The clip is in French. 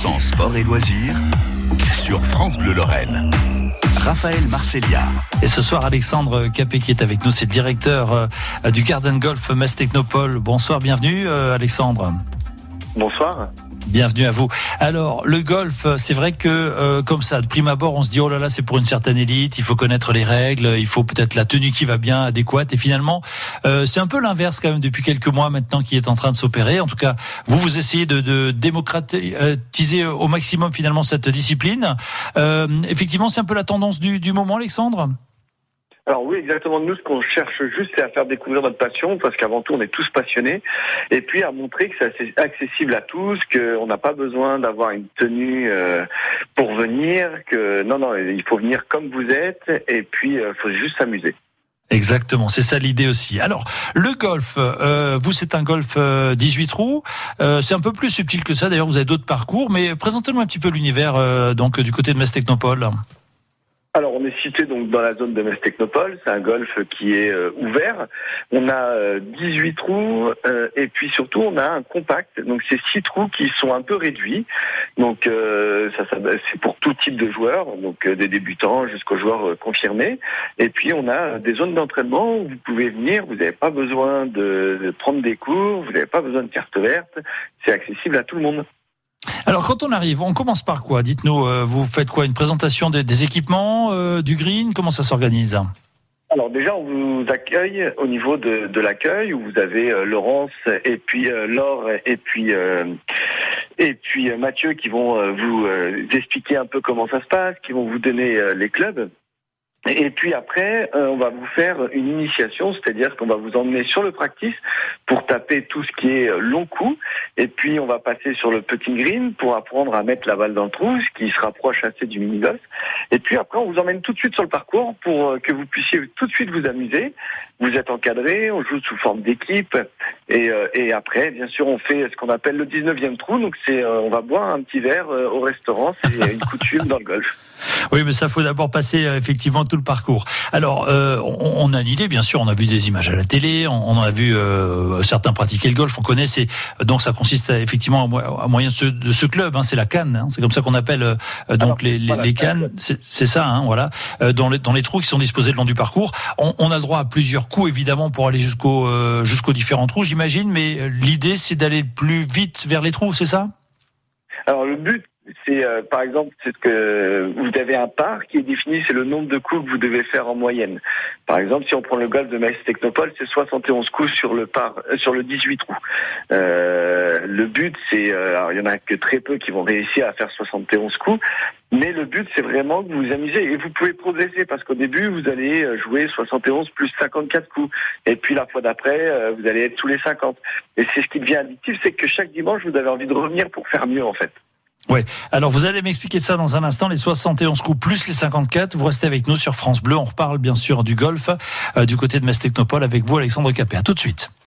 100% sport et loisirs sur France Bleu Lorraine. Raphaël Marcelia. Et ce soir, Alexandre Capet qui est avec nous, c'est le directeur euh, du Garden Golf Mass Technopole. Bonsoir, bienvenue euh, Alexandre. Bonsoir. Bienvenue à vous. Alors, le golf, c'est vrai que euh, comme ça, de prime abord, on se dit oh là là, c'est pour une certaine élite, il faut connaître les règles, il faut peut-être la tenue qui va bien, adéquate. Et finalement, euh, c'est un peu l'inverse quand même depuis quelques mois maintenant qui est en train de s'opérer. En tout cas, vous vous essayez de, de démocratiser au maximum finalement cette discipline. Euh, effectivement, c'est un peu la tendance du, du moment, Alexandre? Alors oui, exactement. Nous, ce qu'on cherche juste, c'est à faire découvrir notre passion, parce qu'avant tout, on est tous passionnés, et puis à montrer que c'est accessible à tous, qu'on n'a pas besoin d'avoir une tenue euh, pour venir, que non, non, il faut venir comme vous êtes, et puis il euh, faut juste s'amuser. Exactement, c'est ça l'idée aussi. Alors, le golf, euh, vous c'est un golf 18 trous, c'est un peu plus subtil que ça. D'ailleurs, vous avez d'autres parcours, mais présentez-nous un petit peu l'univers donc du côté de Metz Technopole. Alors on est situé donc dans la zone de Metz Technopole, c'est un golf qui est euh, ouvert. On a 18 euh, trous euh, et puis surtout on a un compact. Donc c'est six trous qui sont un peu réduits. Donc ça, ça c'est pour tout type de joueurs, donc des débutants jusqu'aux joueurs confirmés. Et puis on a des zones d'entraînement où vous pouvez venir, vous n'avez pas besoin de, de prendre des cours, vous n'avez pas besoin de carte verte, c'est accessible à tout le monde. Alors quand on arrive, on commence par quoi? Dites-nous, euh, vous faites quoi? Une présentation des, équipements, euh, du green? Comment ça s'organise? Alors déjà, on vous accueille au niveau de, l'accueil où vous avez euh, Laurence et puis Laure et puis et puis Mathieu qui vont vous expliquer un peu comment ça se passe, qui vont vous donner les clubs. Et puis après, euh, on va vous faire une initiation, c'est-à-dire qu'on va vous emmener sur le practice pour taper tout ce qui est euh, long coup. Et puis on va passer sur le petit green pour apprendre à mettre la balle dans le trou, ce qui se rapproche assez du mini-golf. Et puis après, on vous emmène tout de suite sur le parcours pour euh, que vous puissiez tout de suite vous amuser. Vous êtes encadré, on joue sous forme d'équipe. Et, et, après, bien sûr, on fait ce qu'on appelle le 19e trou. Donc c'est, on va boire un petit verre au restaurant. C'est une coutume dans le golf. Oui, mais ça faut d'abord passer effectivement tout le parcours. Alors, euh, on, a une idée, bien sûr, on a vu des images à la télé, on, a vu euh, certains pratiquer le golf, on connaît, donc ça consiste effectivement à, moyen de ce, de ce club, hein, c'est la canne, hein, c'est comme ça qu'on appelle euh, donc les, les, cannes, c'est ça, hein, voilà, dans, les, dans les trous qui sont disposés le long du parcours. On, on a le droit à plusieurs coups, évidemment, pour aller jusqu'au jusqu'aux différents trous, j'imagine, mais l'idée, c'est d'aller plus vite vers les trous, c'est ça? Alors le but, c'est euh, par exemple c'est que vous avez un par qui est défini, c'est le nombre de coups que vous devez faire en moyenne. Par exemple, si on prend le golf de Maïs Technopole, c'est 71 coups sur le par euh, sur le 18 trous. Euh, le but c'est alors il y en a que très peu qui vont réussir à faire 71 coups, mais le but, c'est vraiment que vous vous amusez et vous pouvez progresser parce qu'au début, vous allez jouer 71 plus 54 coups. Et puis la fois d'après, vous allez être tous les 50. Et c'est ce qui devient addictif, c'est que chaque dimanche, vous avez envie de revenir pour faire mieux en fait. Ouais. Alors vous allez m'expliquer ça dans un instant, les 71 coups plus les 54. Vous restez avec nous sur France Bleu. On reparle bien sûr du golf euh, du côté de Metz Technopole avec vous, Alexandre Capet. À tout de suite.